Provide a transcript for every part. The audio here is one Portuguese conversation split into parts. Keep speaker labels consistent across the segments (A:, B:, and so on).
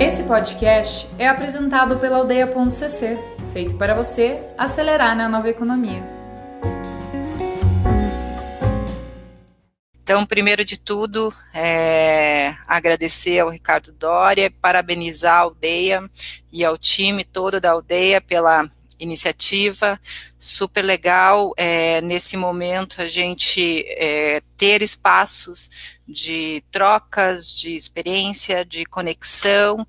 A: Esse podcast é apresentado pela aldeia.cc, feito para você acelerar na nova economia.
B: Então, primeiro de tudo, é, agradecer ao Ricardo Dória, parabenizar a aldeia e ao time todo da aldeia pela iniciativa, super legal é, nesse momento a gente é, ter espaços de trocas, de experiência, de conexão,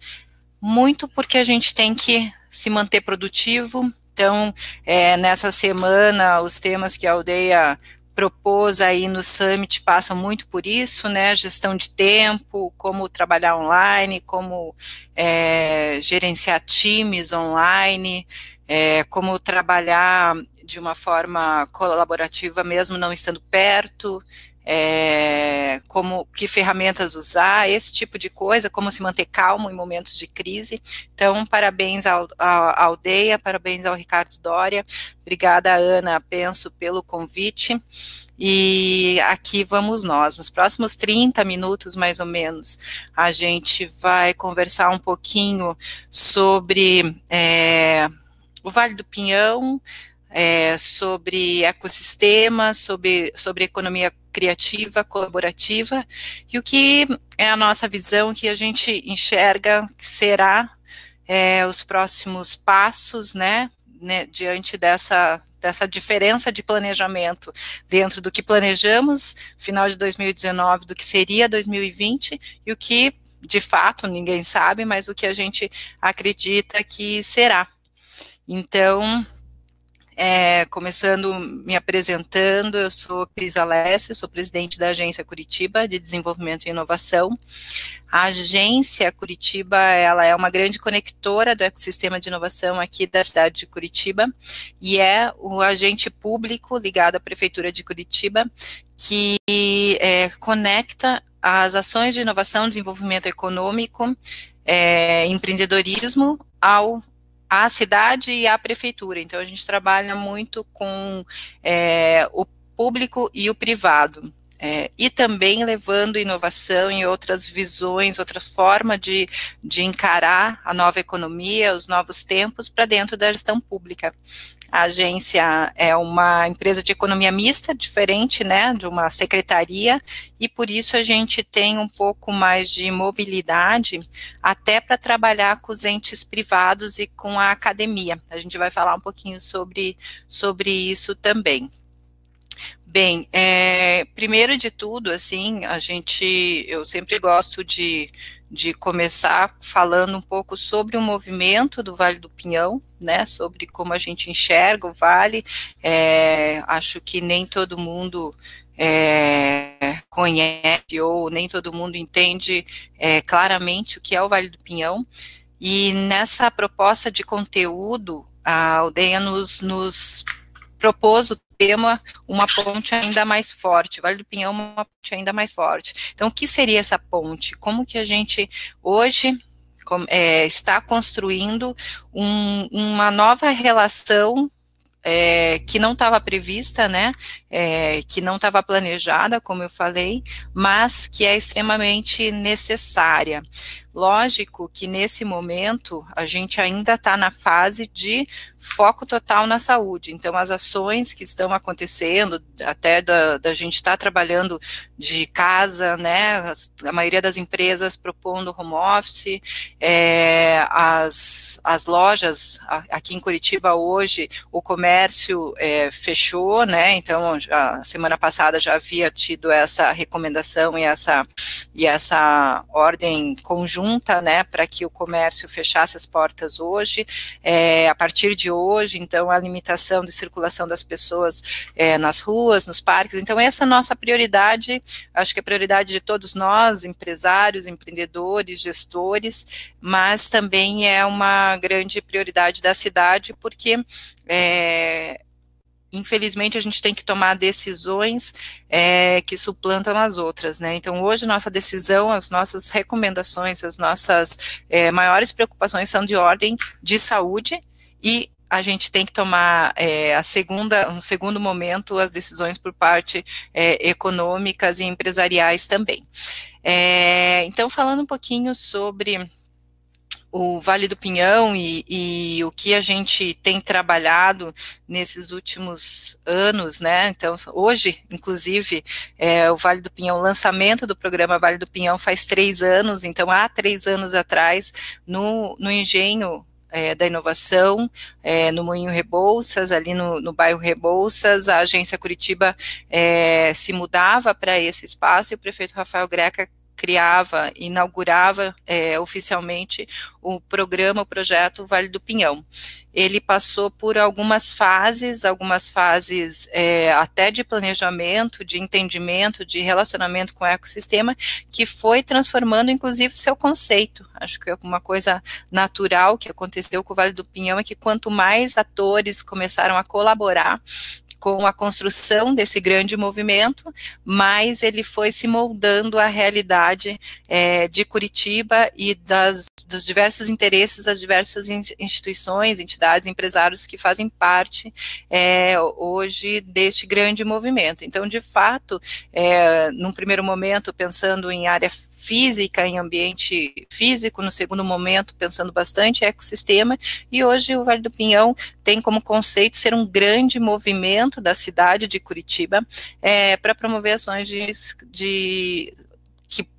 B: muito porque a gente tem que se manter produtivo. Então, é, nessa semana, os temas que a aldeia propôs aí no Summit passam muito por isso, né? Gestão de tempo, como trabalhar online, como é, gerenciar times online, é, como trabalhar de uma forma colaborativa mesmo não estando perto é, como que ferramentas usar, esse tipo de coisa, como se manter calmo em momentos de crise. Então, parabéns à aldeia, parabéns ao Ricardo Dória, obrigada Ana Penso pelo convite. E aqui vamos nós. Nos próximos 30 minutos, mais ou menos, a gente vai conversar um pouquinho sobre é, o Vale do Pinhão, é, sobre ecossistema, sobre, sobre economia criativa, colaborativa, e o que é a nossa visão que a gente enxerga que será é, os próximos passos, né, né, diante dessa, dessa diferença de planejamento dentro do que planejamos, final de 2019, do que seria 2020, e o que, de fato, ninguém sabe, mas o que a gente acredita que será. Então, é, começando me apresentando, eu sou Cris Alessi, sou presidente da Agência Curitiba de Desenvolvimento e Inovação. A agência Curitiba, ela é uma grande conectora do ecossistema de inovação aqui da cidade de Curitiba e é o agente público ligado à Prefeitura de Curitiba que é, conecta as ações de inovação, desenvolvimento econômico, é, empreendedorismo ao a cidade e a prefeitura. Então, a gente trabalha muito com é, o público e o privado. É, e também levando inovação e outras visões, outra forma de, de encarar a nova economia, os novos tempos para dentro da gestão pública. A agência é uma empresa de economia mista, diferente, né, de uma secretaria, e por isso a gente tem um pouco mais de mobilidade até para trabalhar com os entes privados e com a academia. A gente vai falar um pouquinho sobre, sobre isso também. Bem, é, primeiro de tudo, assim, a gente, eu sempre gosto de, de começar falando um pouco sobre o movimento do Vale do Pinhão, né, sobre como a gente enxerga o Vale, é, acho que nem todo mundo é, conhece ou nem todo mundo entende é, claramente o que é o Vale do Pinhão, e nessa proposta de conteúdo, a aldeia nos, nos propôs o tema uma ponte ainda mais forte, Vale do Pinhão uma ponte ainda mais forte. Então, o que seria essa ponte? Como que a gente hoje é, está construindo um, uma nova relação é, que não estava prevista, né, é, que não estava planejada, como eu falei, mas que é extremamente necessária. Lógico que nesse momento a gente ainda está na fase de foco total na saúde. Então, as ações que estão acontecendo, até da, da gente estar tá trabalhando de casa, né, a maioria das empresas propondo home office, é, as, as lojas, aqui em Curitiba hoje, o comércio é, fechou, né, então, a semana passada já havia tido essa recomendação e essa, e essa ordem conjunta, né, para que o comércio fechasse as portas hoje, é, a partir de hoje, então, a limitação de circulação das pessoas é, nas ruas, nos parques. Então, essa é a nossa prioridade, acho que é a prioridade de todos nós, empresários, empreendedores, gestores, mas também é uma grande prioridade da cidade, porque é, infelizmente a gente tem que tomar decisões é, que suplantam as outras, né? Então hoje nossa decisão, as nossas recomendações, as nossas é, maiores preocupações são de ordem de saúde e a gente tem que tomar é, a segunda, um segundo momento, as decisões por parte é, econômicas e empresariais também. É, então, falando um pouquinho sobre o Vale do Pinhão e, e, o que a gente tem trabalhado nesses últimos anos, né? Então, hoje, inclusive, é, o Vale do Pinhão, o lançamento do programa Vale do Pinhão faz três anos, então, há três anos atrás, no, no engenho é, da inovação, é, no Moinho Rebouças, ali no, no bairro Rebouças, a agência Curitiba é, se mudava para esse espaço e o prefeito Rafael Greca criava, inaugurava é, oficialmente o programa, o projeto Vale do Pinhão. Ele passou por algumas fases, algumas fases é, até de planejamento, de entendimento, de relacionamento com o ecossistema, que foi transformando, inclusive, seu conceito. Acho que é uma coisa natural que aconteceu com o Vale do Pinhão é que quanto mais atores começaram a colaborar com a construção desse grande movimento, mas ele foi se moldando à realidade é, de Curitiba e das, dos diversos interesses das diversas instituições, entidades, empresários que fazem parte é, hoje deste grande movimento. Então, de fato, é, num primeiro momento, pensando em área física, em ambiente físico, no segundo momento, pensando bastante em ecossistema, e hoje o Vale do Pinhão tem como conceito ser um grande movimento da cidade de Curitiba é, para promover ações de, de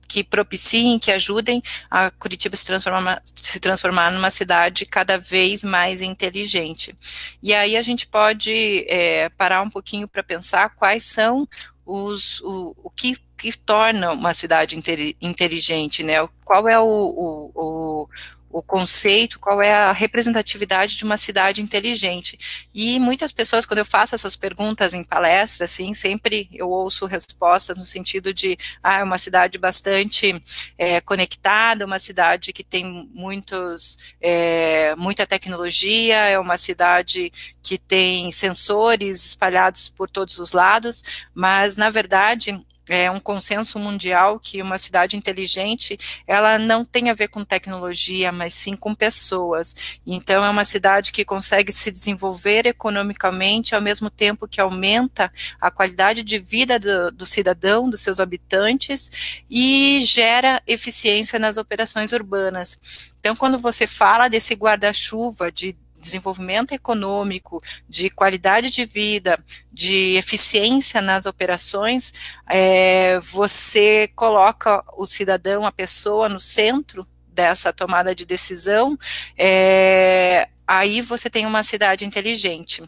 B: que propiciem, que ajudem a Curitiba se transformar, se transformar numa cidade cada vez mais inteligente. E aí a gente pode é, parar um pouquinho para pensar quais são os, o, o que, que torna uma cidade inteligente, né? Qual é o, o, o o conceito, qual é a representatividade de uma cidade inteligente. E muitas pessoas, quando eu faço essas perguntas em palestra, assim, sempre eu ouço respostas no sentido de, ah, é uma cidade bastante é, conectada, uma cidade que tem muitos, é, muita tecnologia, é uma cidade que tem sensores espalhados por todos os lados, mas, na verdade, é um consenso mundial que uma cidade inteligente, ela não tem a ver com tecnologia, mas sim com pessoas. Então, é uma cidade que consegue se desenvolver economicamente ao mesmo tempo que aumenta a qualidade de vida do, do cidadão, dos seus habitantes, e gera eficiência nas operações urbanas. Então, quando você fala desse guarda-chuva de desenvolvimento econômico, de qualidade de vida, de eficiência nas operações, é, você coloca o cidadão, a pessoa no centro dessa tomada de decisão, é, aí você tem uma cidade inteligente.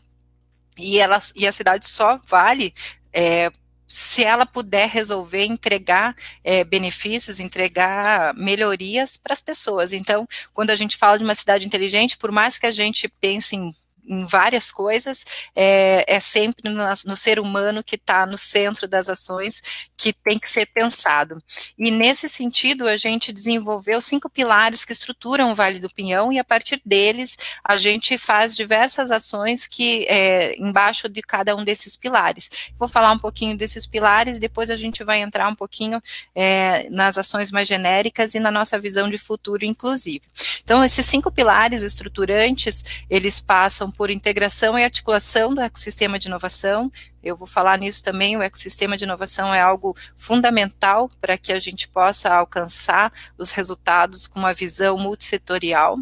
B: E, ela, e a cidade só vale é, se ela puder resolver entregar é, benefícios, entregar melhorias para as pessoas. Então, quando a gente fala de uma cidade inteligente, por mais que a gente pense em em várias coisas, é, é sempre no, no, ser humano que está no centro das ações que tem que ser pensado. E nesse sentido, a gente desenvolveu cinco pilares que estruturam o Vale do Pinhão, e a partir deles a gente faz diversas ações que é, embaixo de cada um desses pilares. Vou falar um pouquinho desses pilares, depois a gente vai entrar um pouquinho é, nas ações mais genéricas e na nossa visão de futuro, inclusive. Então, esses cinco pilares estruturantes, eles passam por integração e articulação do ecossistema de inovação. Eu vou falar nisso também. O ecossistema de inovação é algo fundamental para que a gente possa alcançar os resultados com uma visão multissetorial.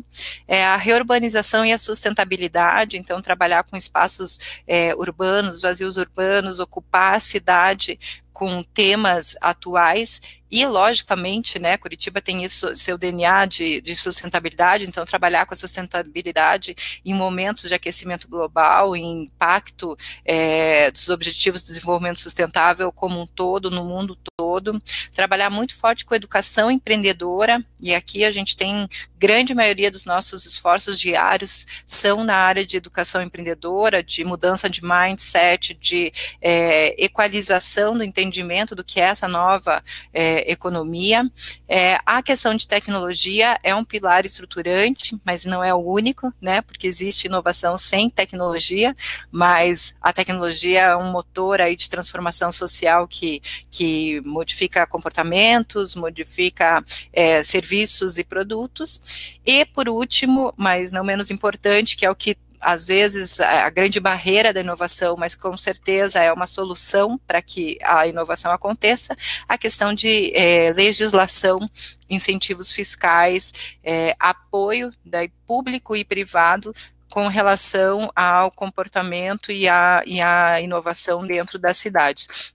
B: É a reurbanização e a sustentabilidade, então, trabalhar com espaços é, urbanos, vazios urbanos, ocupar a cidade com temas atuais e, logicamente, né, Curitiba tem isso, seu DNA de, de, sustentabilidade, então trabalhar com a sustentabilidade em momentos de aquecimento global, em impacto é, dos objetivos de desenvolvimento sustentável como um todo, no mundo todo, trabalhar muito forte com educação empreendedora, e aqui a gente tem grande maioria dos nossos esforços diários são na área de educação empreendedora, de mudança de mindset, de é, equalização do entendimento do que é essa nova é, economia. É, a questão de tecnologia é um pilar estruturante, mas não é o único, né? Porque existe inovação sem tecnologia, mas a tecnologia é um motor aí de transformação social que, que modifica comportamentos, modifica é, serviços e produtos. E por último, mas não menos importante, que é o que às vezes, a grande barreira da inovação, mas com certeza é uma solução para que a inovação aconteça, a questão de é, legislação, incentivos fiscais, é, apoio da público e privado com relação ao comportamento e à e a inovação dentro das cidades.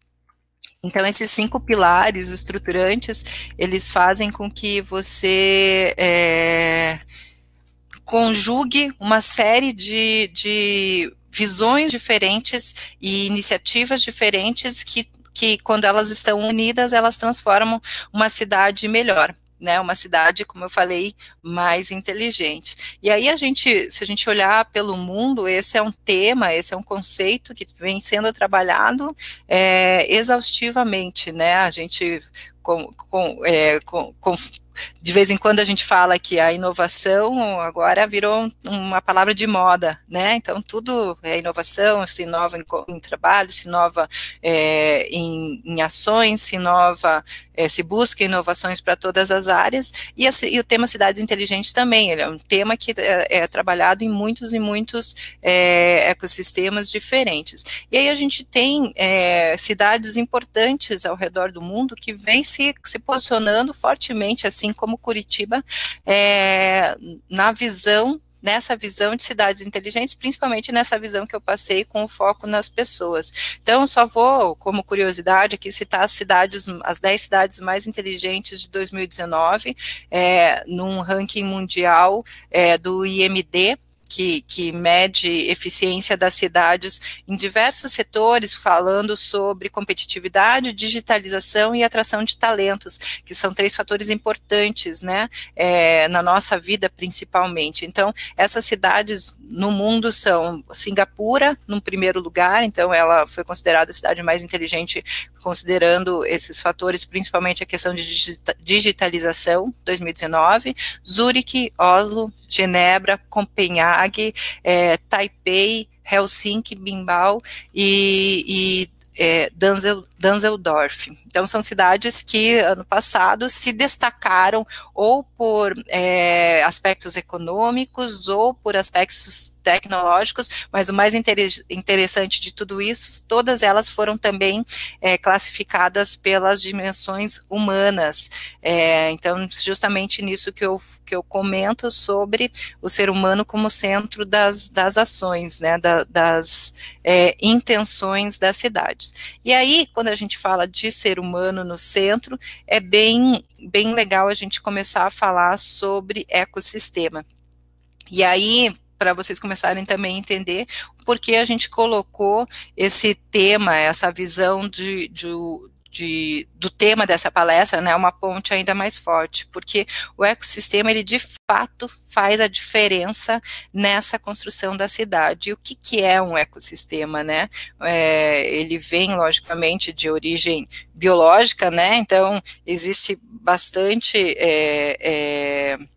B: Então, esses cinco pilares estruturantes, eles fazem com que você é, conjugue uma série de, de visões diferentes e iniciativas diferentes que, que, quando elas estão unidas, elas transformam uma cidade melhor né, uma cidade, como eu falei, mais inteligente. E aí a gente, se a gente olhar pelo mundo, esse é um tema, esse é um conceito que vem sendo trabalhado é, exaustivamente, né, a gente com, com, é, com, de vez em quando a gente fala que a inovação agora virou uma palavra de moda, né? Então tudo é inovação, se inova em, em trabalho, se inova é, em, em, ações, se inova, é, se busca inovações para todas as áreas, e, a, e, o tema cidades inteligentes também, ele é um tema que é, é trabalhado em muitos e muitos é, ecossistemas diferentes. E aí a gente tem é, cidades importantes ao redor do mundo que vêm se, se posicionando fortemente assim como Curitiba, é, na visão nessa visão de cidades inteligentes, principalmente nessa visão que eu passei com o foco nas pessoas. Então, só vou, como curiosidade, aqui citar as cidades, as 10 cidades mais inteligentes de 2019, é, num ranking mundial é, do IMD, que, que mede eficiência das cidades em diversos setores, falando sobre competitividade, digitalização e atração de talentos, que são três fatores importantes, né, é, na nossa vida principalmente. Então, essas cidades no mundo são Singapura, no primeiro lugar, então ela foi considerada a cidade mais inteligente, considerando esses fatores, principalmente a questão de digitalização, 2019, Zurique, Oslo, Genebra, Copenhague, é, Taipei, Helsinki, Bimbal e, e é, Danzel, Danzeldorf. Então, são cidades que, ano passado, se destacaram ou por é, aspectos econômicos ou por aspectos tecnológicos, mas o mais interessante de tudo isso, todas elas foram também é, classificadas pelas dimensões humanas. É, então, justamente nisso que eu, que eu comento sobre o ser humano como centro das, das ações, né, da, das é, intenções das cidades. E aí, quando a gente fala de ser humano no centro, é bem, bem legal a gente começar a falar sobre ecossistema. E aí, para vocês começarem também a entender por que a gente colocou esse tema, essa visão de, de, de, do tema dessa palestra, né, uma ponte ainda mais forte, porque o ecossistema, ele de fato faz a diferença nessa construção da cidade. E o que, que é um ecossistema, né? É, ele vem, logicamente, de origem biológica, né, então existe bastante... É, é,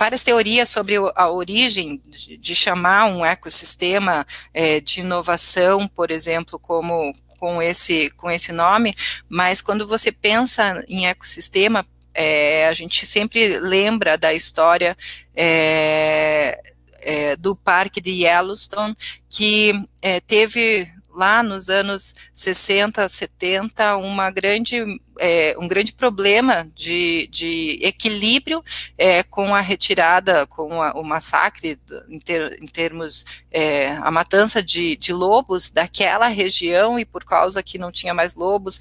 B: várias teorias sobre a origem de, chamar um ecossistema é, de inovação, por exemplo, como com esse, com esse nome, mas quando você pensa em ecossistema, é, a gente sempre lembra da história é, é, do parque de Yellowstone, que é, teve lá nos anos 60, 70, uma grande é, um grande problema de, de equilíbrio é, com a retirada, com a, o massacre em, ter, em termos, é, a matança de, de, lobos daquela região e por causa que não tinha mais lobos,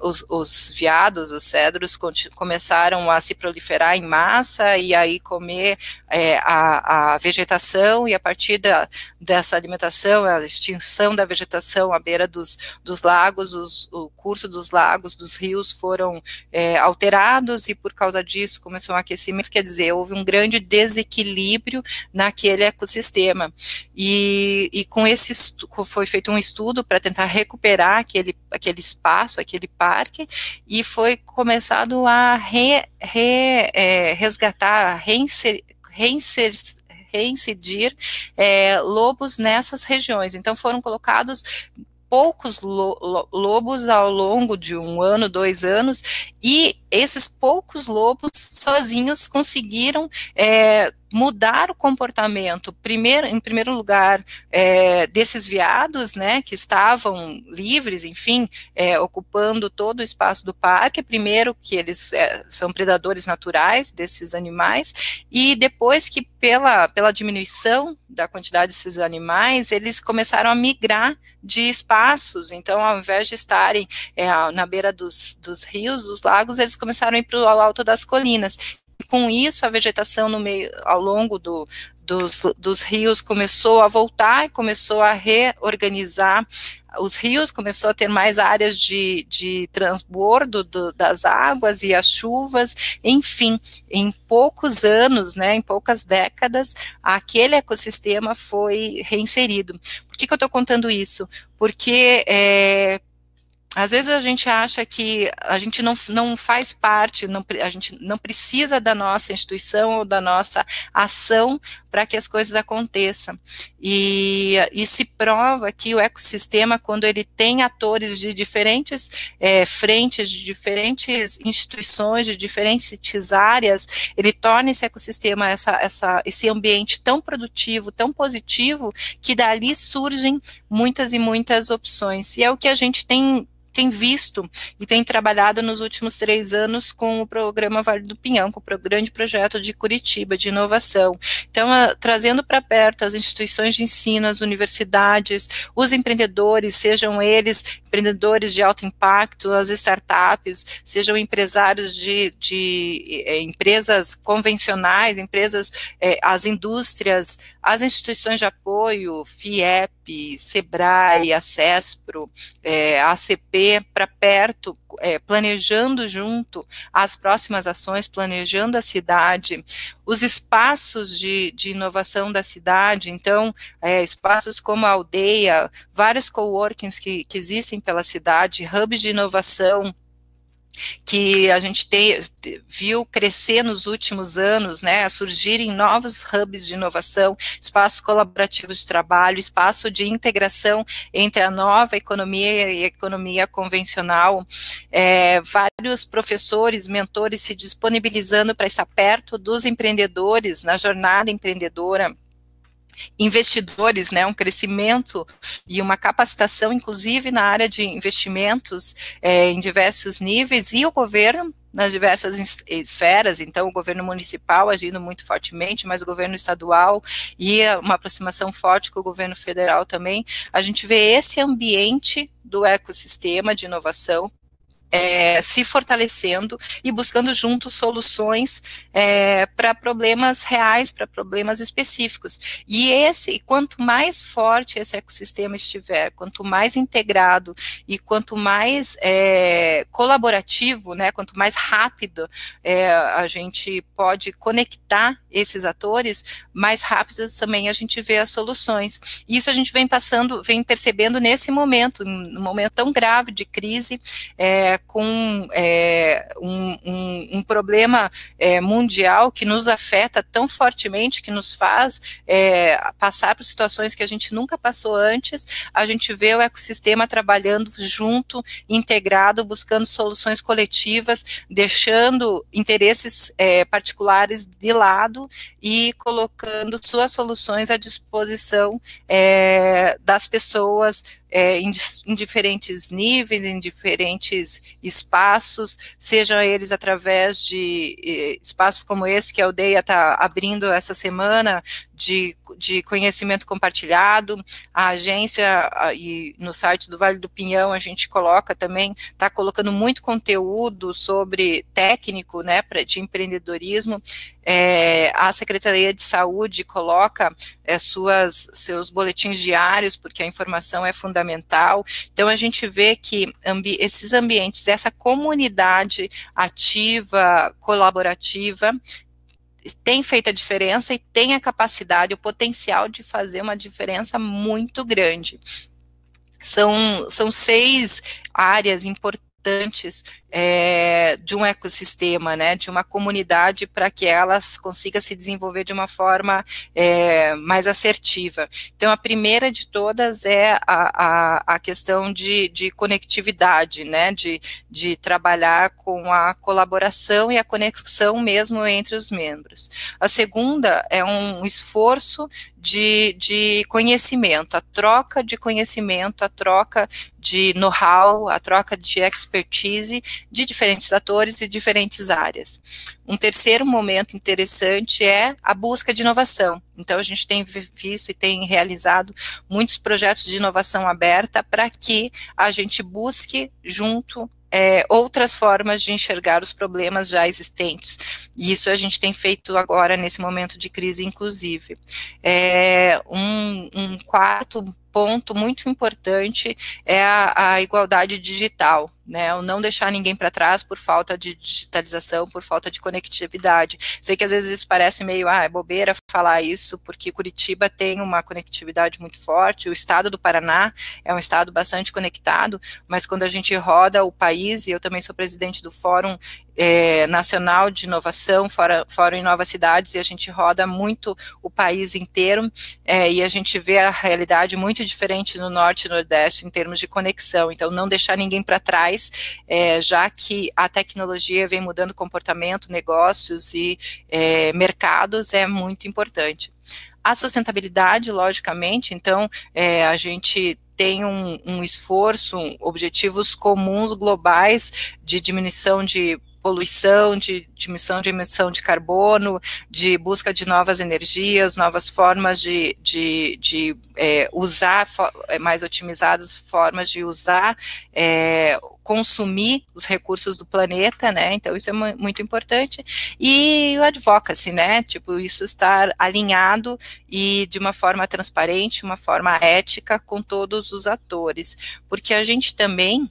B: os, os viados, os cedros começaram a se proliferar em massa e aí comer é, a, a, vegetação e a partir da, dessa alimentação, a extinção da vegetação à beira dos, dos lagos, os, o curso dos lagos, dos rios foram é, alterados e por causa disso começou um aquecimento, quer dizer, houve um grande desequilíbrio naquele ecossistema. E, e com esse foi feito um estudo para tentar recuperar aquele, aquele espaço, aquele parque, e foi começado a re, re, é, resgatar, reinser, reinser, reincidir é, lobos nessas regiões. Então foram colocados poucos lo lobos ao longo de um ano, dois anos, e esses poucos lobos sozinhos conseguiram é, mudar o comportamento, primeiro, em primeiro lugar, é, desses veados, né, que estavam livres, enfim, é, ocupando todo o espaço do parque, primeiro que eles é, são predadores naturais desses animais, e depois que pela, pela diminuição da quantidade desses animais, eles começaram a migrar de espaços, então ao invés de estarem é, na beira dos, dos rios, dos lagos, eles começaram a ir para o alto das colinas, com isso, a vegetação no meio, ao longo do, dos, dos rios começou a voltar e começou a reorganizar os rios, começou a ter mais áreas de, de transbordo do, das águas e as chuvas, enfim, em poucos anos, né, em poucas décadas, aquele ecossistema foi reinserido. Por que, que eu estou contando isso? Porque é, às vezes a gente acha que a gente não, não faz parte, não, a gente não precisa da nossa instituição ou da nossa ação para que as coisas aconteçam. E, e, se prova que o ecossistema, quando ele tem atores de diferentes é, frentes, de diferentes instituições, de diferentes áreas, ele torna esse ecossistema, essa, essa, esse ambiente tão produtivo, tão positivo, que dali surgem muitas e muitas opções. E é o que a gente tem tem visto e tem trabalhado nos últimos três anos com o programa Vale do Pinhão, com o grande projeto de Curitiba de inovação. Então, a, trazendo para perto as instituições de ensino, as universidades, os empreendedores, sejam eles empreendedores de alto impacto, as startups, sejam empresários de, de é, empresas convencionais, empresas, é, as indústrias, as instituições de apoio, FIEP, SEBRAE, a é, a ACP, para perto, é, planejando junto as próximas ações, planejando a cidade, os espaços de, de inovação da cidade, então, é, espaços como a aldeia, vários coworkings que, que existem pela cidade, hubs de inovação, que a gente tem, viu crescer nos últimos anos, né, surgirem novos hubs de inovação, espaços colaborativos de trabalho, espaço de integração entre a nova economia e a economia convencional, é, vários professores, mentores se disponibilizando para estar perto dos empreendedores na jornada empreendedora, investidores, né, um crescimento e uma capacitação, inclusive na área de investimentos é, em diversos níveis, e o governo nas diversas esferas, então o governo municipal agindo muito fortemente, mas o governo estadual e uma aproximação forte com o governo federal também, a gente vê esse ambiente do ecossistema de inovação é, se fortalecendo e buscando juntos soluções é, para problemas reais, para problemas específicos. E esse, quanto mais forte esse ecossistema estiver, quanto mais integrado e quanto mais é, colaborativo, né, quanto mais rápido é, a gente pode conectar esses atores, mais rápidas também a gente vê as soluções. Isso a gente vem passando, vem percebendo nesse momento, num momento tão grave de crise, é, com é, um, um, um, problema é, mundial que nos afeta tão fortemente, que nos faz é, passar por situações que a gente nunca passou antes, a gente vê o ecossistema trabalhando junto, integrado, buscando soluções coletivas, deixando interesses é, particulares de lado e colocando suas soluções à disposição é, das pessoas é, em, em, diferentes níveis, em diferentes espaços, sejam eles através de espaços como esse que a aldeia está abrindo essa semana, de, de conhecimento compartilhado, a agência a, e no site do Vale do Pinhão a gente coloca também, está colocando muito conteúdo sobre técnico, né, pra, de empreendedorismo, é, a Secretaria de Saúde coloca é, suas, seus boletins diários, porque a informação é fundamental. Então, a gente vê que ambi esses ambientes, essa comunidade ativa, colaborativa, tem feito a diferença e tem a capacidade, o potencial de fazer uma diferença muito grande. São, são seis áreas importantes é, de um ecossistema, né, de uma comunidade para que elas consiga se desenvolver de uma forma é, mais assertiva. Então, a primeira de todas é a, a, a questão de, de conectividade, né, de, de trabalhar com a colaboração e a conexão mesmo entre os membros. A segunda é um esforço de, de conhecimento, a troca de conhecimento, a troca de know-how, a troca de expertise de diferentes atores e diferentes áreas. Um terceiro momento interessante é a busca de inovação. Então, a gente tem visto e tem realizado muitos projetos de inovação aberta para que a gente busque junto é, outras formas de enxergar os problemas já existentes. E isso a gente tem feito agora nesse momento de crise, inclusive. É, um, um quarto ponto muito importante é a, a igualdade digital né, o não deixar ninguém para trás por falta de digitalização, por falta de conectividade. Sei que às vezes isso parece meio, ah, é bobeira falar isso, porque Curitiba tem uma conectividade muito forte, o estado do Paraná é um estado bastante conectado, mas quando a gente roda o país, e eu também sou presidente do Fórum é, Nacional de Inovação, fora, Fórum em Novas Cidades, e a gente roda muito o país inteiro, é, e a gente vê a realidade muito diferente no Norte e Nordeste em termos de conexão, então não deixar ninguém para trás, é, já que a tecnologia vem mudando comportamento, negócios e é, mercados, é muito importante. A sustentabilidade, logicamente, então, é, a gente tem um, um esforço, objetivos comuns globais de diminuição de poluição, de diminuição de emissão de carbono, de busca de novas energias, novas formas de, de, de é, usar, é, mais otimizadas formas de usar, é, consumir os recursos do planeta, né, então isso é muito importante, e o advocacy, né, tipo, isso estar alinhado e de uma forma transparente, uma forma ética com todos os atores, porque a gente também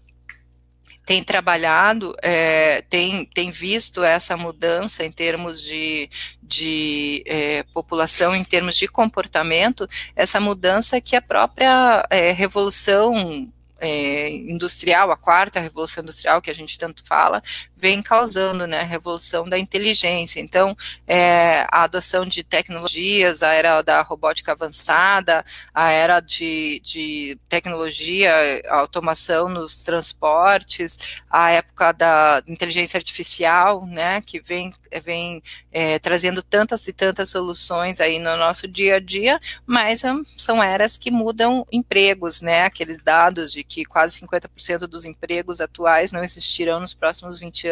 B: tem trabalhado, é, tem, tem visto essa mudança em termos de, de é, população, em termos de comportamento, essa mudança que a própria é, revolução é, industrial, a quarta revolução industrial que a gente tanto fala, vem causando, né, a revolução da inteligência. Então, é, a adoção de tecnologias, a era da robótica avançada, a era de, de tecnologia, automação nos transportes, a época da inteligência artificial, né, que vem, vem é, trazendo tantas e tantas soluções aí no nosso dia a dia, mas são eras que mudam empregos, né, aqueles dados de que quase 50% dos empregos atuais não existirão nos próximos 20 anos,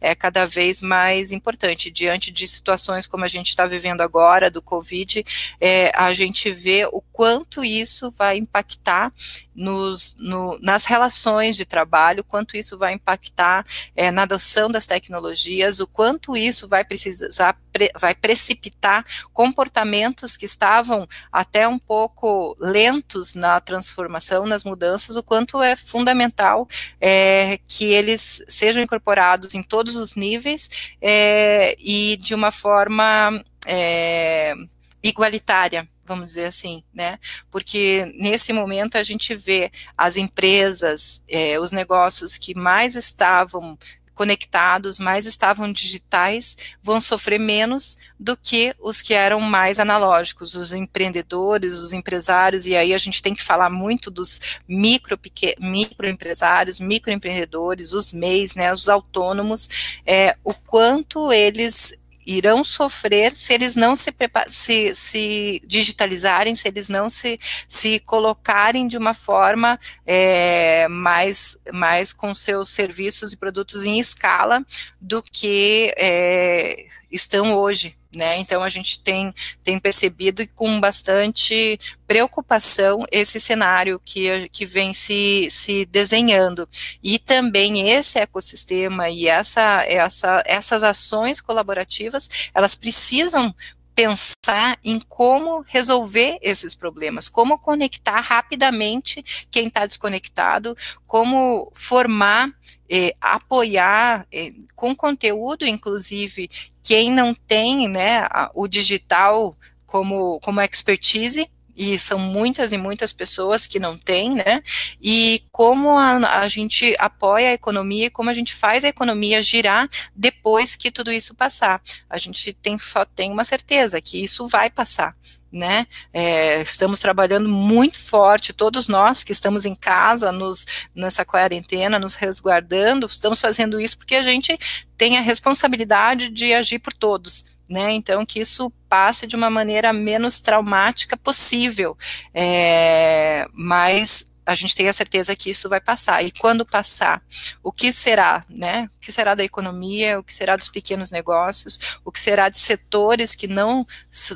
B: é cada vez mais importante. Diante de situações como a gente está vivendo agora, do Covid, é, a gente vê o quanto isso vai impactar nos, no, nas relações de trabalho, quanto isso vai impactar é, na adoção das tecnologias, o quanto isso vai precisar, pre, vai precipitar comportamentos que estavam até um pouco lentos na transformação, nas mudanças, o quanto é fundamental é, que eles sejam incorporados em todos os níveis é, e de uma forma é, igualitária vamos dizer assim, né? Porque nesse momento a gente vê as empresas, é, os negócios que mais estavam conectados, mais estavam digitais, vão sofrer menos do que os que eram mais analógicos, os empreendedores, os empresários, e aí a gente tem que falar muito dos micro, microempresários, microempreendedores, os MEIs, né, os autônomos, é, o quanto eles irão sofrer se eles não se, se, se digitalizarem, se eles não se, se colocarem de uma forma é, mais, mais com seus serviços e produtos em escala do que é, estão hoje, né? Então a gente tem, tem percebido com bastante preocupação esse cenário que, que vem se, se desenhando. E também esse ecossistema e essa, essa, essas ações colaborativas, elas precisam pensar em como resolver esses problemas, como conectar rapidamente quem está desconectado, como formar, eh, apoiar eh, com conteúdo, inclusive, quem não tem né, o digital como, como expertise, e são muitas e muitas pessoas que não têm, né? E como a, a gente apoia a economia e como a gente faz a economia girar depois que tudo isso passar. A gente tem só tem uma certeza que isso vai passar né? É, estamos trabalhando muito forte, todos nós que estamos em casa, nos, nessa quarentena, nos resguardando, estamos fazendo isso porque a gente tem a responsabilidade de agir por todos. Né, então, que isso passe de uma maneira menos traumática possível, é, mas a gente tem a certeza que isso vai passar. E quando passar, o que será, né? O que será da economia, o que será dos pequenos negócios, o que será de setores que não,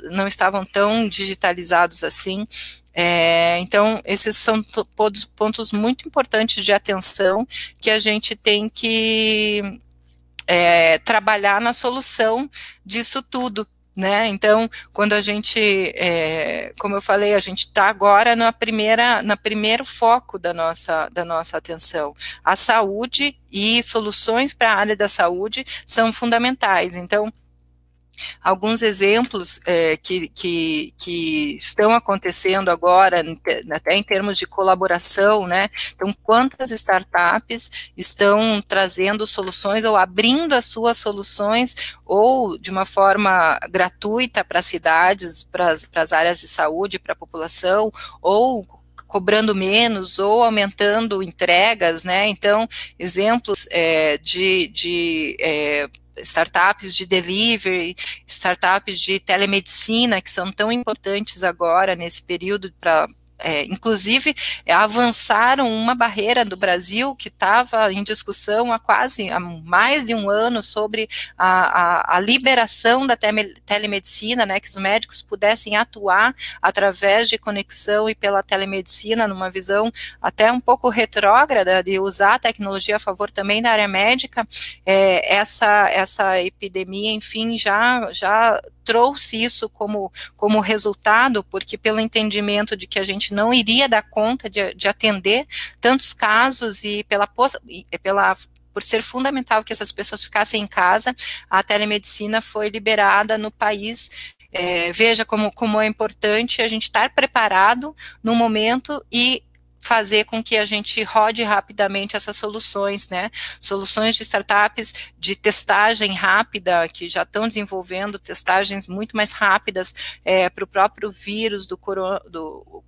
B: não estavam tão digitalizados assim. É, então, esses são pontos muito importantes de atenção que a gente tem que é, trabalhar na solução disso tudo, né? Então, quando a gente, é, como eu falei, a gente está agora na primeira, na primeiro foco da nossa, da nossa atenção. A saúde e soluções para a área da saúde são fundamentais. Então, Alguns exemplos é, que, que, que, estão acontecendo agora, até em termos de colaboração, né? Então, quantas startups estão trazendo soluções ou abrindo as suas soluções ou de uma forma gratuita para as cidades, para as áreas de saúde, para a população, ou cobrando menos ou aumentando entregas, né? Então, exemplos é, de, de é, startups de delivery, startups de telemedicina, que são tão importantes agora nesse período para é, inclusive avançaram uma barreira do Brasil que estava em discussão há quase há mais de um ano sobre a, a, a liberação da telemedicina, né, que os médicos pudessem atuar através de conexão e pela telemedicina, numa visão até um pouco retrógrada de usar a tecnologia a favor também da área médica, é, essa, essa epidemia, enfim, já, já trouxe isso como, como resultado, porque pelo entendimento de que a gente não iria dar conta de, de atender tantos casos e pela, pela por ser fundamental que essas pessoas ficassem em casa, a telemedicina foi liberada no país. É, veja como, como é importante a gente estar preparado no momento e fazer com que a gente rode rapidamente essas soluções, né? Soluções de startups de testagem rápida, que já estão desenvolvendo testagens muito mais rápidas é, para o próprio vírus do, coro do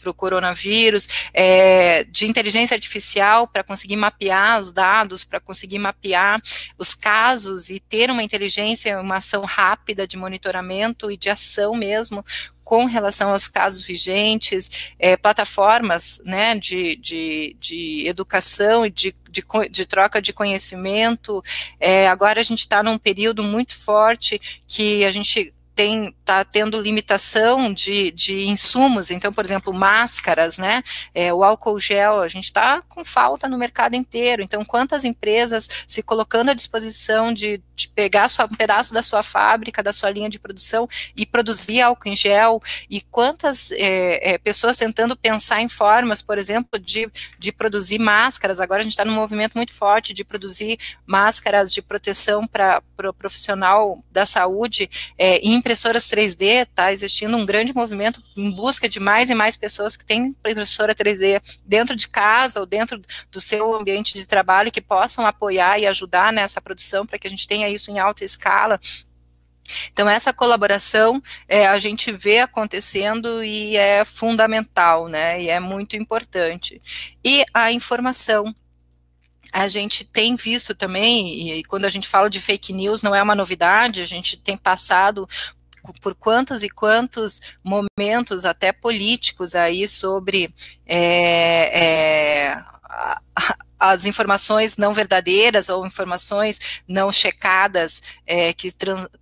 B: pro coronavírus, é, de inteligência artificial para conseguir mapear os dados, para conseguir mapear os casos e ter uma inteligência, uma ação rápida de monitoramento e de ação mesmo com relação aos casos vigentes, é, plataformas né, de, de, de educação e de, de, de, troca de conhecimento. É, agora a gente está num período muito forte que a gente tem está tendo limitação de, de insumos, então, por exemplo, máscaras, né? É, o álcool gel, a gente está com falta no mercado inteiro. Então, quantas empresas se colocando à disposição de, de pegar sua, um pedaço da sua fábrica, da sua linha de produção e produzir álcool em gel, e quantas é, é, pessoas tentando pensar em formas, por exemplo, de, de produzir máscaras. Agora a gente está num movimento muito forte de produzir máscaras de proteção para o pro profissional da saúde é, em impressoras 3D, está existindo um grande movimento em busca de mais e mais pessoas que têm impressora 3D dentro de casa ou dentro do seu ambiente de trabalho que possam apoiar e ajudar nessa produção para que a gente tenha isso em alta escala. Então, essa colaboração é, a gente vê acontecendo e é fundamental, né? E é muito importante. E a informação, a gente tem visto também, e quando a gente fala de fake news, não é uma novidade, a gente tem passado por quantos e quantos momentos, até políticos, aí sobre é, é, as informações não verdadeiras ou informações não checadas é, que,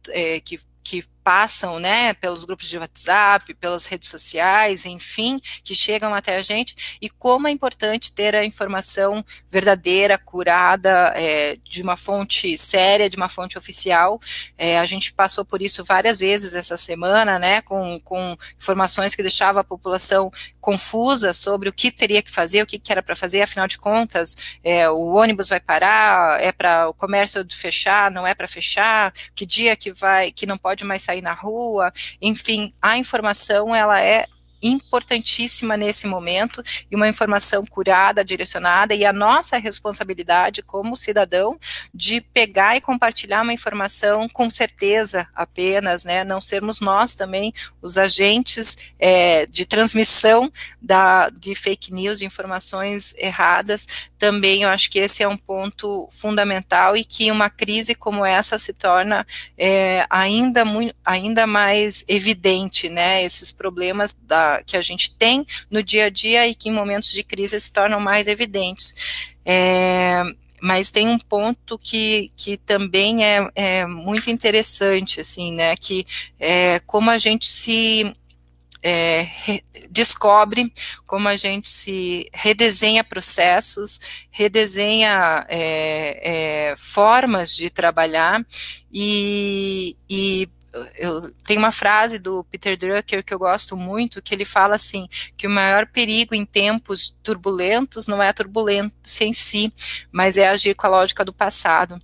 B: é, que, que passam, né, pelos grupos de WhatsApp, pelas redes sociais, enfim, que chegam até a gente, e como é importante ter a informação verdadeira, curada, é, de uma fonte séria, de uma fonte oficial. É, a gente passou por isso várias vezes essa semana, né, com, com informações que deixavam a população confusa sobre o que teria que fazer, o que, que era para fazer, afinal de contas, é, o ônibus vai parar, é para o comércio fechar, não é para fechar, que dia que vai, que não pode mais sair sair na rua, enfim, a informação ela é importantíssima nesse momento e uma informação curada, direcionada e a nossa responsabilidade como cidadão de pegar e compartilhar uma informação com certeza apenas, né, não sermos nós também os agentes é, de transmissão da, de fake news, de informações erradas, também eu acho que esse é um ponto fundamental e que uma crise como essa se torna é, ainda, muito, ainda mais evidente, né, esses problemas da, que a gente tem no dia a dia e que em momentos de crise se tornam mais evidentes. É, mas tem um ponto que, que também é, é muito interessante, assim, né, que é como a gente se é, descobre como a gente se redesenha processos, redesenha é, é, formas de trabalhar e, e eu tenho uma frase do Peter Drucker que eu gosto muito, que ele fala assim, que o maior perigo em tempos turbulentos não é a turbulência em si, mas é agir com a lógica do passado.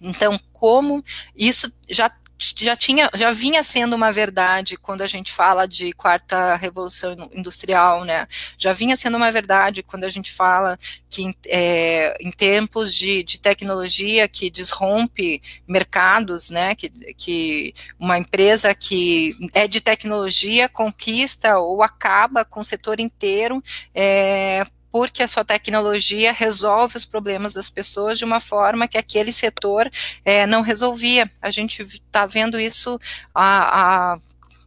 B: Então, como isso já já tinha, já vinha sendo uma verdade quando a gente fala de quarta revolução industrial, né? Já vinha sendo uma verdade quando a gente fala que é, em tempos de, de, tecnologia que desrompe mercados, né? Que, que uma empresa que é de tecnologia conquista ou acaba com o setor inteiro é, porque a sua tecnologia resolve os problemas das pessoas de uma forma que aquele setor é, não resolvia. A gente está vendo isso há, há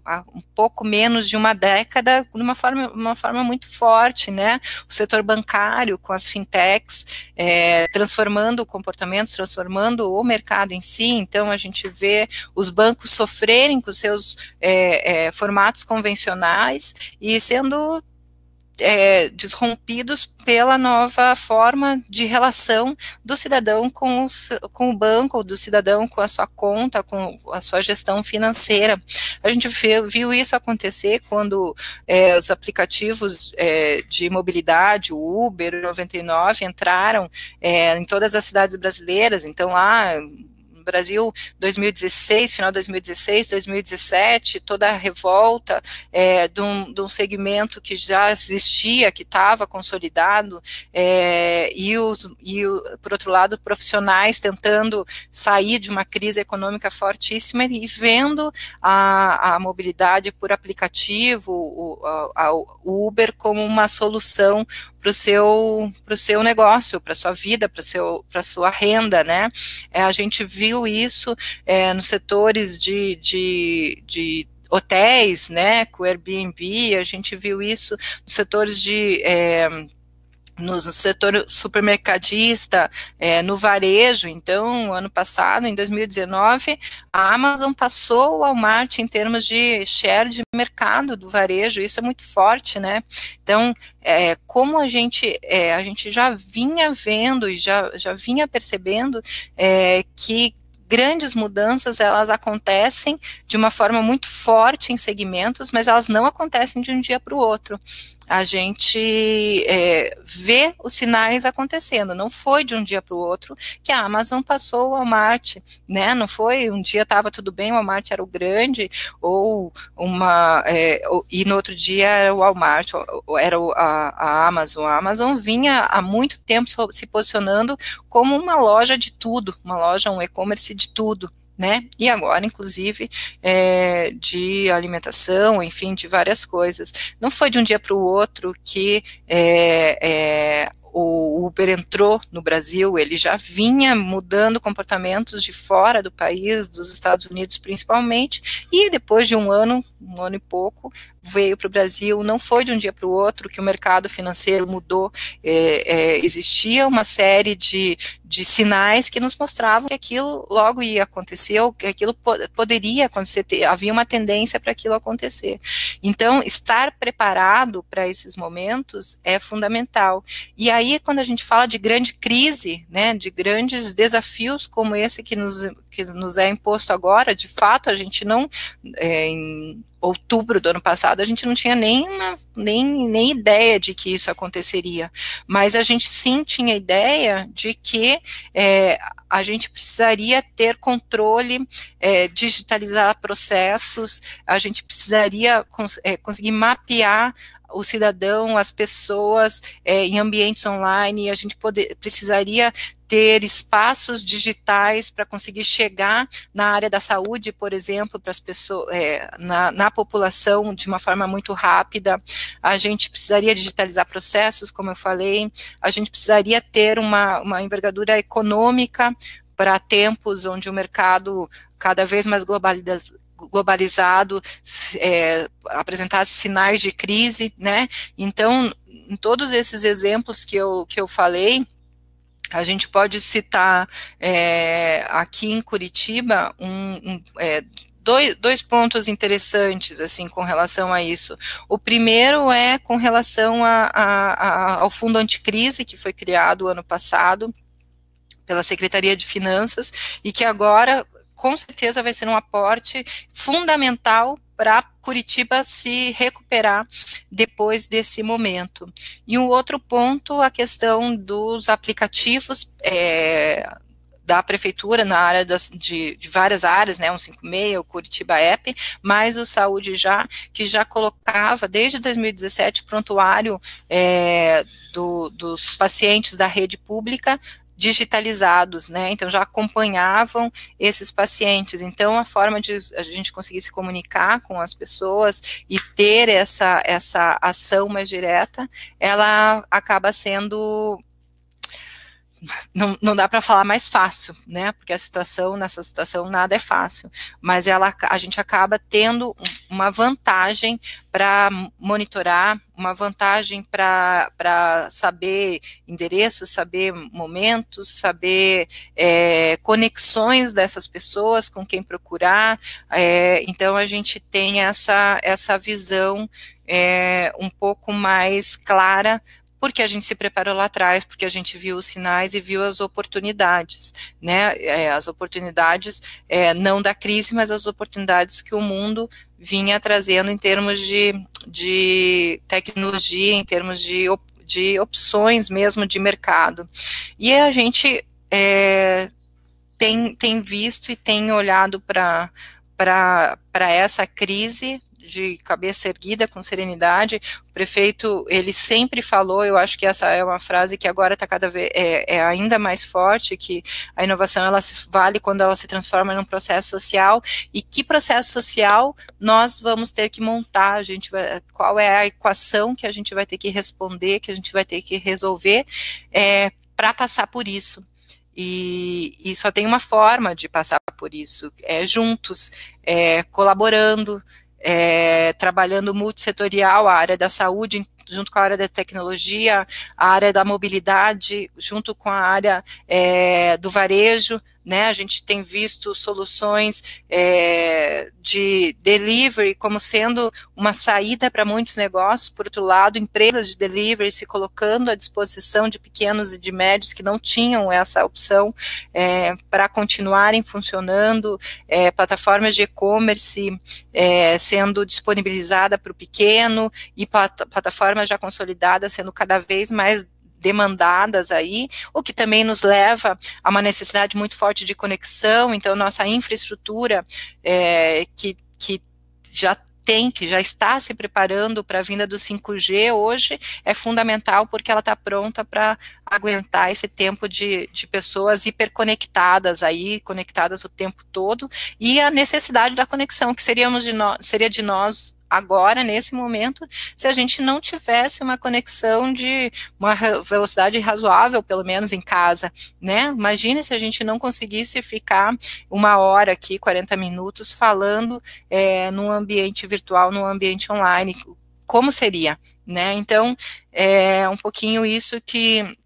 B: há um pouco menos de uma década, de uma forma, uma forma muito forte, né? O setor bancário com as fintechs, é, transformando comportamentos, transformando o mercado em si. Então, a gente vê os bancos sofrerem com seus é, é, formatos convencionais e sendo é, desrompidos pela nova forma de relação do cidadão com o, com o banco, do cidadão com a sua conta, com a sua gestão financeira. A gente viu, isso acontecer quando é, os aplicativos é, de mobilidade, o Uber, o 99, entraram é, em todas as cidades brasileiras, então lá Brasil 2016, final de 2016, 2017, toda a revolta é, de, um, de, um, segmento que já existia, que estava consolidado, é, e, os, e por outro lado, profissionais tentando sair de uma crise econômica fortíssima e vendo a, a mobilidade por aplicativo, o, a, o Uber como uma solução para o seu, seu negócio, para sua vida, para sua renda, né? É, a gente viu isso é, nos setores de, de, de hotéis, né, com o Airbnb, a gente viu isso nos setores de é, no setor supermercadista, é, no varejo. Então, ano passado, em 2019, a Amazon passou o Walmart em termos de share de mercado do varejo. Isso é muito forte, né? Então, é, como a gente, é, a gente já vinha vendo e já, já vinha percebendo é, que grandes mudanças elas acontecem de uma forma muito forte em segmentos, mas elas não acontecem de um dia para o outro a gente é, vê os sinais acontecendo. Não foi de um dia para o outro que a Amazon passou o Walmart, né? Não foi um dia estava tudo bem, o Walmart era o grande, ou uma é, e no outro dia era o Walmart, era a, a Amazon. A Amazon vinha há muito tempo se posicionando como uma loja de tudo, uma loja, um e-commerce de tudo né? E agora, inclusive, é, de alimentação, enfim, de várias coisas. Não foi de um dia para o outro que é, é, o Uber entrou no Brasil, ele já vinha mudando comportamentos de fora do país, dos Estados Unidos principalmente, e depois de um ano, um ano e pouco, veio para o Brasil, não foi de um dia para o outro que o mercado financeiro mudou, é, é, existia uma série de, de sinais que nos mostravam que aquilo logo ia acontecer, ou que aquilo po poderia acontecer, ter, havia uma tendência para aquilo acontecer. Então, estar preparado para esses momentos é fundamental. E aí, quando a gente fala de grande crise, né, de grandes desafios como esse que nos, que nos é imposto agora, de fato, a gente não, é, em outubro do ano passado, a gente não tinha nem, uma, nem, nem ideia de que isso aconteceria, mas a gente sim tinha ideia de que é, a gente precisaria ter controle, é, digitalizar processos, a gente precisaria cons é, conseguir mapear o cidadão, as pessoas é, em ambientes online, a gente poder, precisaria ter espaços digitais para conseguir chegar na área da saúde, por exemplo, para as pessoas, é, na, na, população de uma forma muito rápida. A gente precisaria digitalizar processos, como eu falei, a gente precisaria ter uma, uma envergadura econômica para tempos onde o mercado cada vez mais globalizado é, apresentasse sinais de crise, né? Então, em todos esses exemplos que eu, que eu falei, a gente pode citar é, aqui em Curitiba um, um é, dois, dois pontos interessantes assim com relação a isso. O primeiro é com relação a, a, a, ao fundo anticrise que foi criado ano passado pela Secretaria de Finanças e que agora com certeza vai ser um aporte fundamental para Curitiba se recuperar depois desse momento. E um outro ponto, a questão dos aplicativos é, da prefeitura na área das, de, de, várias áreas, né, o 56, o Curitiba App, mais o Saúde Já, que já colocava desde 2017 prontuário é, do, dos pacientes da rede pública digitalizados, né? Então já acompanhavam esses pacientes. Então a forma de a gente conseguir se comunicar com as pessoas e ter essa essa ação mais direta, ela acaba sendo não, não dá para falar mais fácil, né? Porque a situação, nessa situação, nada é fácil. Mas ela, a gente acaba tendo uma vantagem para monitorar, uma vantagem para saber endereços, saber momentos, saber é, conexões dessas pessoas com quem procurar. É, então a gente tem essa, essa visão é, um pouco mais clara porque a gente se preparou lá atrás, porque a gente viu os sinais e viu as oportunidades, né? É, as oportunidades é, não da crise, mas as oportunidades que o mundo vinha trazendo em termos de, de tecnologia, em termos de, de opções mesmo de mercado. E a gente é, tem, tem visto e tem olhado para essa crise de cabeça erguida, com serenidade. O prefeito, ele sempre falou, eu acho que essa é uma frase que agora está cada vez é, é, ainda mais forte, que a inovação ela vale quando ela se transforma num processo social. E que processo social nós vamos ter que montar? A gente vai, qual é a equação que a gente vai ter que responder, que a gente vai ter que resolver é, para passar por isso. E, e, só tem uma forma de passar por isso, é juntos, é, colaborando, é, trabalhando multissetorial, a área da saúde, junto com a área da tecnologia, a área da mobilidade, junto com a área é, do varejo, né? A gente tem visto soluções é, de delivery como sendo uma saída para muitos negócios. Por outro lado, empresas de delivery se colocando à disposição de pequenos e de médios que não tinham essa opção é, para continuarem funcionando, é, plataformas de e-commerce é, sendo disponibilizada para o pequeno e plataformas já consolidadas sendo cada vez mais demandadas aí, o que também nos leva a uma necessidade muito forte de conexão, então nossa infraestrutura é, que, que já tem, que já está se preparando para a vinda do 5G hoje, é fundamental porque ela está pronta para aguentar esse tempo de, de pessoas hiperconectadas aí, conectadas o tempo todo, e a necessidade da conexão, que seríamos de nós, seria de nós agora, nesse momento, se a gente não tivesse uma conexão de uma velocidade razoável, pelo menos em casa, né? Imagine se a gente não conseguisse ficar uma hora aqui, 40 minutos, falando é, num ambiente virtual, num ambiente online, como seria, né? Então, é um pouquinho isso que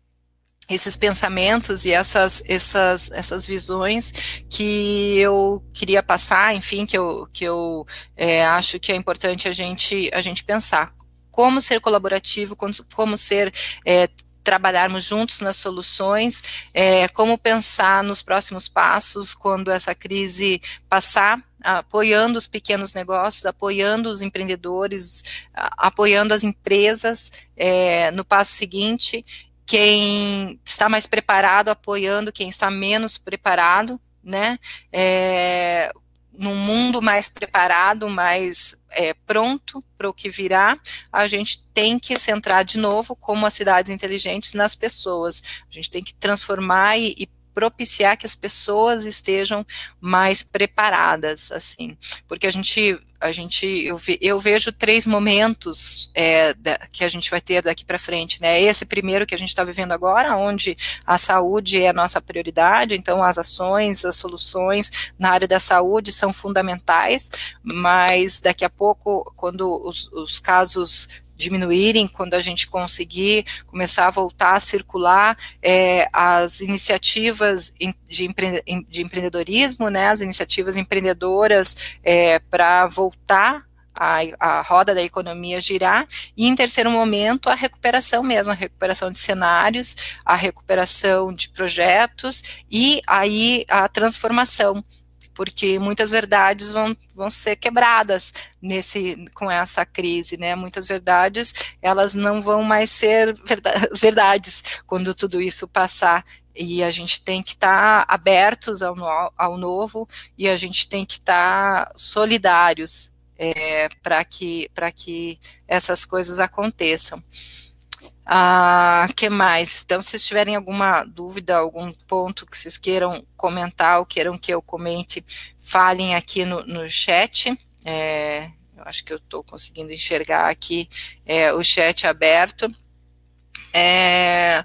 B: esses pensamentos e essas, essas, essas visões que eu queria passar, enfim, que eu, que eu é, acho que é importante a gente, a gente pensar. Como ser colaborativo, como, ser é, trabalharmos juntos nas soluções, é, como pensar nos próximos passos quando essa crise passar, apoiando os pequenos negócios, apoiando os empreendedores, apoiando as empresas é, no passo seguinte quem está mais preparado apoiando quem está menos preparado, né? É, num mundo mais preparado, mais é, pronto para o que virá, a gente tem que centrar de novo, como as cidades inteligentes, nas pessoas. A gente tem que transformar e, e propiciar que as pessoas estejam mais preparadas, assim, porque a gente a gente eu, ve, eu vejo três momentos é, da, que a gente vai ter daqui para frente, né? Esse primeiro que a gente está vivendo agora, onde a saúde é a nossa prioridade, então as ações, as soluções na área da saúde são fundamentais, mas daqui a pouco, quando os, os casos diminuírem, quando a gente conseguir começar a voltar a circular é, as iniciativas de, empre de, empreendedorismo, né, as iniciativas empreendedoras é, para voltar a, a, roda da economia girar, e em terceiro momento a recuperação mesmo, a recuperação de cenários, a recuperação de projetos e aí a transformação porque muitas verdades vão, vão ser quebradas nesse com essa crise, né? Muitas verdades elas não vão mais ser verdades quando tudo isso passar. E a gente tem que estar tá abertos ao, ao novo e a gente tem que estar tá solidários é, para que, que essas coisas aconteçam. Ah, que mais? Então, se vocês tiverem alguma dúvida, algum ponto que vocês queiram comentar ou queiram que eu comente, falem aqui no, no chat. É, eu acho que eu estou conseguindo enxergar aqui é, o chat aberto. É,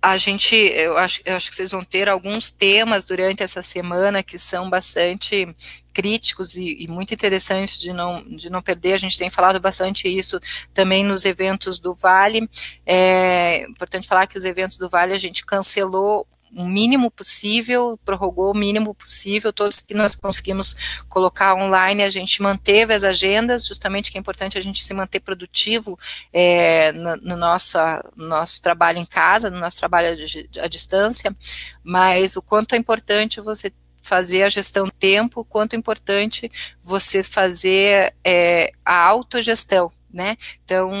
B: a gente, eu acho, eu acho que vocês vão ter alguns temas durante essa semana que são bastante críticos e, e, muito interessantes de não, de não perder. A gente tem falado bastante isso também nos eventos do Vale. É importante falar que os eventos do Vale a gente cancelou o mínimo possível, prorrogou o mínimo possível, todos que nós conseguimos colocar online, a gente manteve as agendas, justamente que é importante a gente se manter produtivo é, no, no, nosso, nosso trabalho em casa, no nosso trabalho à distância, mas o quanto é importante você fazer a gestão tempo, quanto é importante você fazer é, a autogestão, né? Então,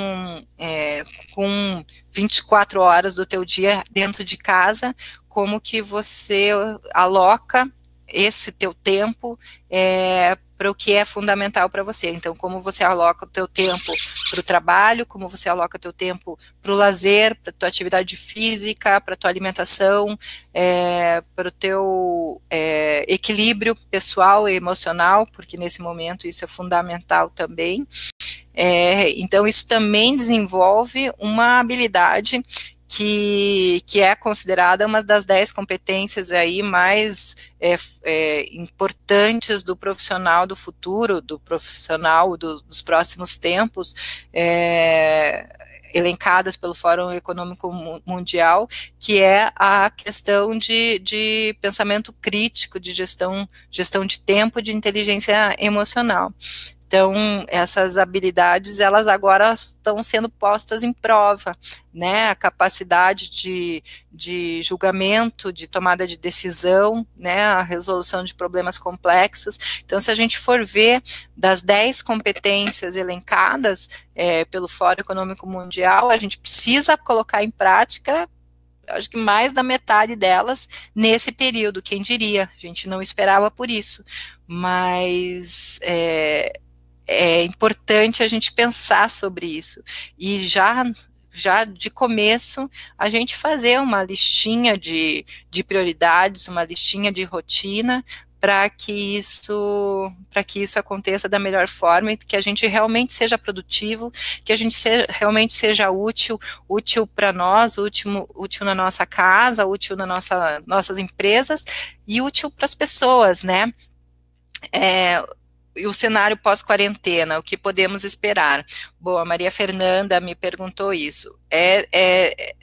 B: é, com 24 horas do teu dia dentro de casa, como que você aloca esse teu tempo é, para o que é fundamental para você. Então, como você aloca o teu tempo para o trabalho, como você aloca o teu tempo para o lazer, para tua atividade física, para tua alimentação, é, para o teu é, equilíbrio pessoal e emocional, porque nesse momento isso é fundamental também. É, então, isso também desenvolve uma habilidade que, que é considerada uma das dez competências aí mais é, é, importantes do profissional do futuro, do profissional do, dos próximos tempos, é, elencadas pelo Fórum Econômico Mundial, que é a questão de, de pensamento crítico, de gestão, gestão de tempo, de inteligência emocional. Então, essas habilidades, elas agora estão sendo postas em prova, né, a capacidade de, de julgamento, de tomada de decisão, né, a resolução de problemas complexos. Então, se a gente for ver das 10 competências elencadas é, pelo Fórum Econômico Mundial, a gente precisa colocar em prática acho que mais da metade delas nesse período, quem diria? A gente não esperava por isso, mas é, é importante a gente pensar sobre isso. E já já de começo a gente fazer uma listinha de, de prioridades, uma listinha de rotina para que isso para que isso aconteça da melhor forma e que a gente realmente seja produtivo, que a gente seja, realmente seja útil, útil para nós, útil, útil na nossa casa, útil na nossa nossas empresas e útil para as pessoas, né? É, e o cenário pós-quarentena, o que podemos esperar? Bom, a Maria Fernanda me perguntou isso. É, é,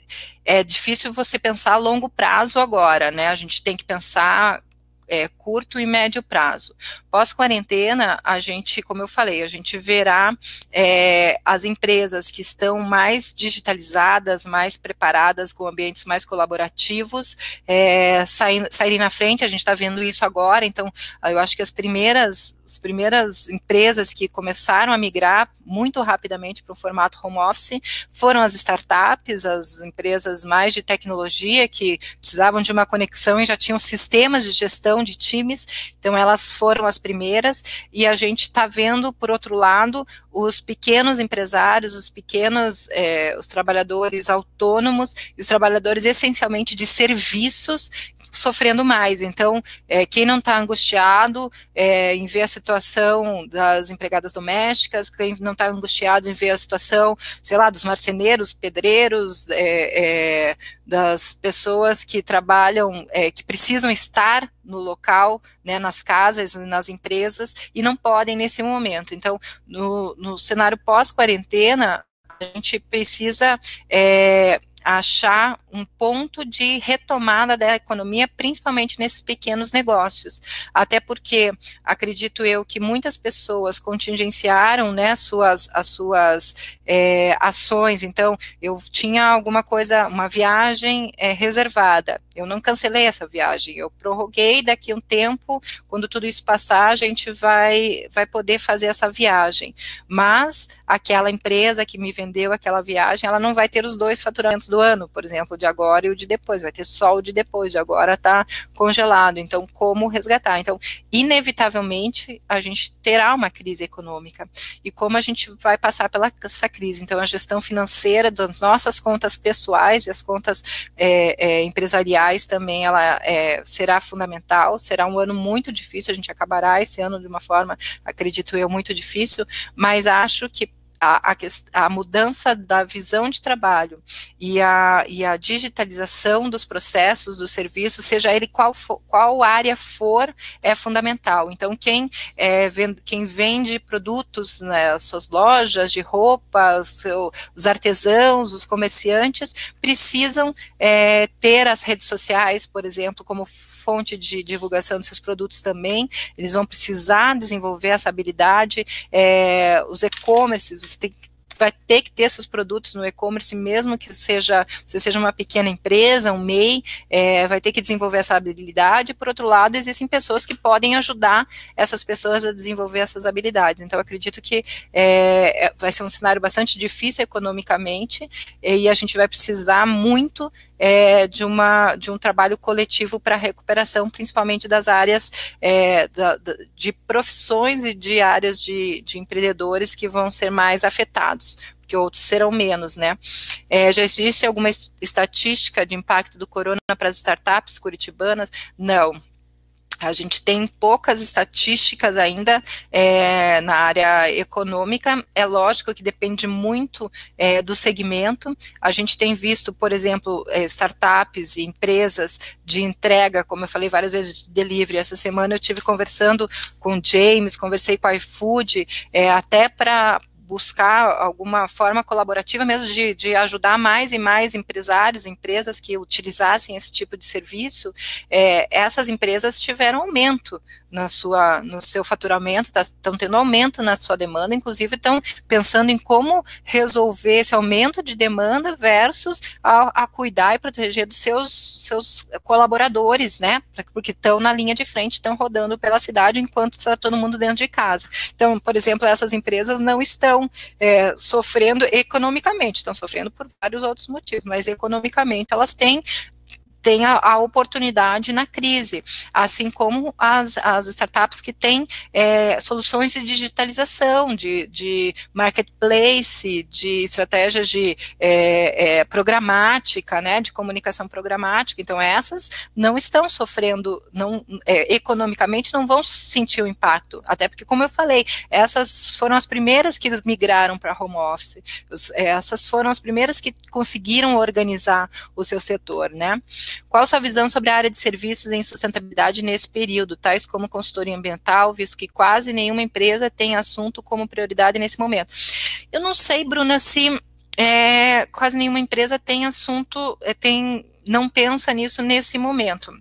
B: é difícil você pensar a longo prazo agora, né? A gente tem que pensar é, curto e médio prazo. Pós-quarentena, a gente, como eu falei, a gente verá é, as empresas que estão mais digitalizadas, mais preparadas, com ambientes mais colaborativos, é, sair, saírem na frente, a gente está vendo isso agora, então eu acho que as primeiras, as primeiras empresas que começaram a migrar muito rapidamente para o formato home office foram as startups, as empresas mais de tecnologia que precisavam de uma conexão e já tinham sistemas de gestão de times, então elas foram as primeiras, e a gente está vendo, por outro lado, os pequenos empresários, os pequenos, é, os trabalhadores autônomos e os trabalhadores essencialmente de serviços sofrendo mais. Então, é, quem não está angustiado é, em ver a situação das empregadas domésticas, quem não está angustiado em ver a situação, sei lá, dos marceneiros, pedreiros, é, é das pessoas que trabalham, é, que precisam estar no local, né, nas casas, nas empresas, e não podem nesse momento. Então, no, no cenário pós-quarentena, a gente precisa é, achar um ponto de retomada da economia, principalmente nesses pequenos negócios. Até porque acredito eu que muitas pessoas contingenciaram né, suas, as suas é, ações. Então, eu tinha alguma coisa, uma viagem é, reservada. Eu não cancelei essa viagem, eu prorroguei daqui um tempo, quando tudo isso passar, a gente vai, vai poder fazer essa viagem. Mas aquela empresa que me vendeu aquela viagem, ela não vai ter os dois faturamentos do ano, por exemplo, de agora e o de depois, vai ter só o de depois, de agora está congelado. Então, como resgatar? Então, inevitavelmente, a gente terá uma crise econômica. E como a gente vai passar pela essa crise? Então, a gestão financeira das nossas contas pessoais e as contas é, é, empresariais também, ela é, será fundamental, será um ano muito difícil, a gente acabará esse ano de uma forma, acredito eu, muito difícil, mas acho que a, a, a, mudança da visão de trabalho e a, e a digitalização dos processos, dos serviços, seja ele qual, for, qual área for, é fundamental. Então, quem, é, vende, quem vende produtos, né, suas lojas de roupas, os artesãos, os comerciantes, precisam é, ter as redes sociais, por exemplo, como fonte de divulgação dos seus produtos também, eles vão precisar desenvolver essa habilidade, é, os e-commerces, você tem que vai ter que ter esses produtos no e-commerce, mesmo que seja você seja uma pequena empresa, um MEI, é, vai ter que desenvolver essa habilidade. Por outro lado, existem pessoas que podem ajudar essas pessoas a desenvolver essas habilidades. Então, acredito que é, é vai ser um cenário bastante difícil economicamente e a gente vai precisar muito é, de, uma, de um trabalho coletivo para recuperação, principalmente das áreas é, da, de profissões e de áreas de, de empreendedores que vão ser mais afetados porque outros serão menos, né? É, já existe alguma estatística de impacto do corona para as startups curitibanas? Não, a gente tem poucas estatísticas ainda é, na área econômica. É lógico que depende muito é, do segmento. A gente tem visto, por exemplo, é, startups e empresas de entrega, como eu falei várias vezes, de delivery. Essa semana eu tive conversando com o James, conversei com a iFood, é, até para buscar alguma forma colaborativa mesmo de, de, ajudar mais e mais empresários, empresas que utilizassem esse tipo de serviço, é, essas empresas tiveram aumento na sua, no seu faturamento, estão tá, tendo aumento na sua demanda, inclusive estão pensando em como resolver esse aumento de demanda versus a, a cuidar e proteger dos seus, seus colaboradores, né? Porque estão na linha de frente, estão rodando pela cidade enquanto está todo mundo dentro de casa. Então, por exemplo, essas empresas não estão é, sofrendo economicamente, estão sofrendo por vários outros motivos, mas economicamente elas têm tem a, a, oportunidade na crise, assim como as, as startups que têm é, soluções de digitalização, de, de marketplace, de estratégias de é, é, programática, né, de comunicação programática. Então essas não estão sofrendo, não é, economicamente não vão sentir o impacto, até porque como eu falei, essas foram as primeiras que migraram para home office, essas foram as primeiras que conseguiram organizar o seu setor, né? Qual sua visão sobre a área de serviços em sustentabilidade nesse período, tais como consultoria ambiental, visto que quase nenhuma empresa tem assunto como prioridade nesse momento? Eu não sei, Bruna, se é, quase nenhuma empresa tem assunto, é, tem, não pensa nisso nesse momento.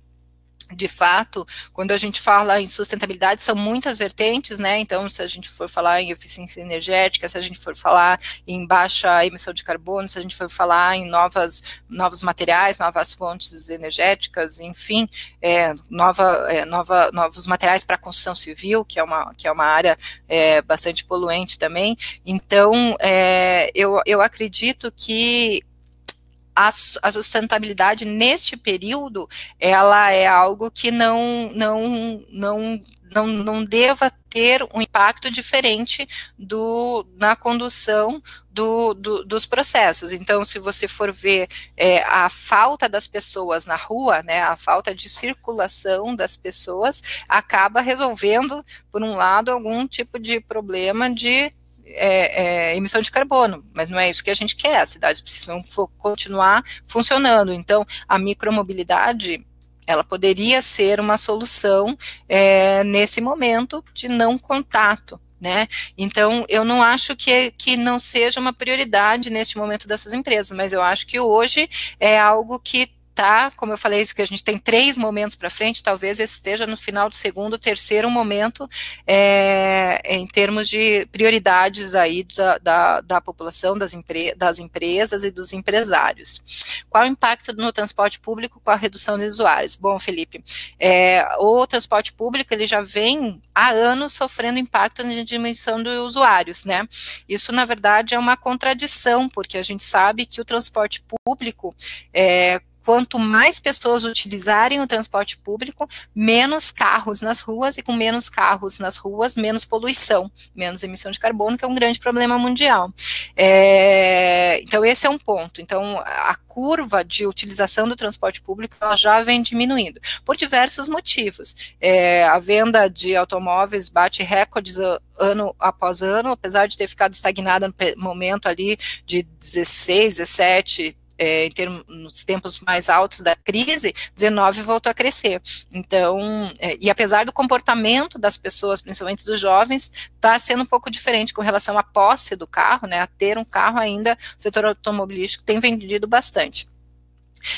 B: De fato, quando a gente fala em sustentabilidade, são muitas vertentes, né? Então, se a gente for falar em eficiência energética, se a gente for falar em baixa emissão de carbono, se a gente for falar em novas, novos materiais, novas fontes energéticas, enfim, é, nova, é, nova, novos materiais para construção civil, que é uma, que é uma área é, bastante poluente também. Então, é, eu, eu acredito que a, a, sustentabilidade neste período ela é algo que não não não não, não deva ter um impacto diferente do na condução do, do, dos processos. Então, se você for ver é, a falta das pessoas na rua, né, a falta de circulação das pessoas, acaba resolvendo, por um lado, algum tipo de problema de é, é, emissão de carbono, mas não é isso que a gente quer, as cidades precisam continuar funcionando, então a micromobilidade ela poderia ser uma solução é, nesse momento de não contato, né? Então, eu não acho que, que não seja uma prioridade neste momento dessas empresas, mas eu acho que hoje é algo que tá, como eu falei, que a gente tem três momentos para frente, talvez esteja no final do segundo, terceiro momento, é, em termos de prioridades aí da, da, da população, das, empre das empresas e dos empresários. Qual o impacto no transporte público com a redução de usuários? Bom, Felipe, é, o transporte público, ele já vem há anos sofrendo impacto na diminuição dos usuários, né? Isso, na verdade, é uma contradição, porque a gente sabe que o transporte público, é, quanto mais pessoas utilizarem o transporte público, menos carros nas ruas, e com menos carros nas ruas, menos poluição, menos emissão de carbono, que é um grande problema mundial. É, então, esse é um ponto. Então, a curva de utilização do transporte público ela já vem diminuindo, por diversos motivos. É, a venda de automóveis bate recordes ano após ano, apesar de ter ficado estagnada no momento ali de 16, 17, é, em termos, nos tempos mais altos da crise, 19 voltou a crescer. Então, é, e apesar do comportamento das pessoas, principalmente dos jovens, está sendo um pouco diferente com relação à posse do carro, né, a ter um carro ainda, o setor automobilístico tem vendido bastante.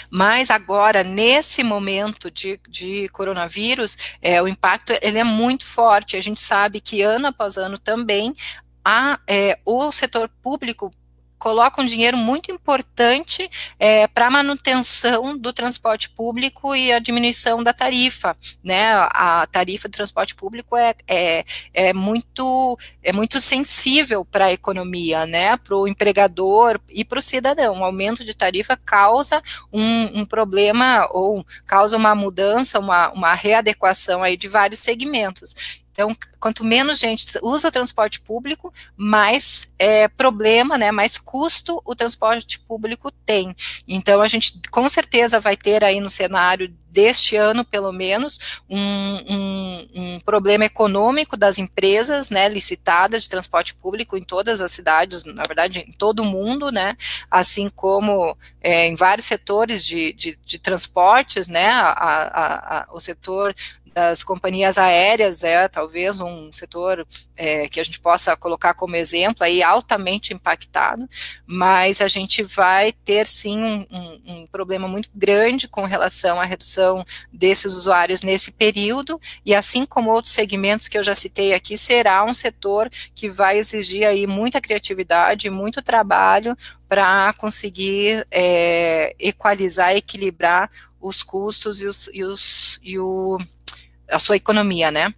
B: Mas agora, nesse momento de, de coronavírus, é, o impacto ele é muito forte. A gente sabe que ano após ano também a, é, o setor público coloca um dinheiro muito importante é, para a manutenção do transporte público e a diminuição da tarifa, né? A tarifa do transporte público é, é, é muito é muito sensível para a economia, né? Para o empregador e para o cidadão. O aumento de tarifa causa um, um, problema ou causa uma mudança, uma, uma readequação aí de vários segmentos. Então, quanto menos gente usa o transporte público, mais é, problema, né, mais custo o transporte público tem. Então, a gente com certeza vai ter aí no cenário deste ano, pelo menos, um, um, um, problema econômico das empresas, né, licitadas de transporte público em todas as cidades, na verdade, em todo o mundo, né, assim como é, em vários setores de, de, de transportes, né, a, a, a, o setor das companhias aéreas é talvez um setor é, que a gente possa colocar como exemplo aí altamente impactado, mas a gente vai ter sim um, um, um problema muito grande com relação à redução desses usuários nesse período e assim como outros segmentos que eu já citei aqui, será um setor que vai exigir aí muita criatividade, muito trabalho para conseguir é, equalizar, equilibrar os custos e, os, e, os, e o a sua economia, né?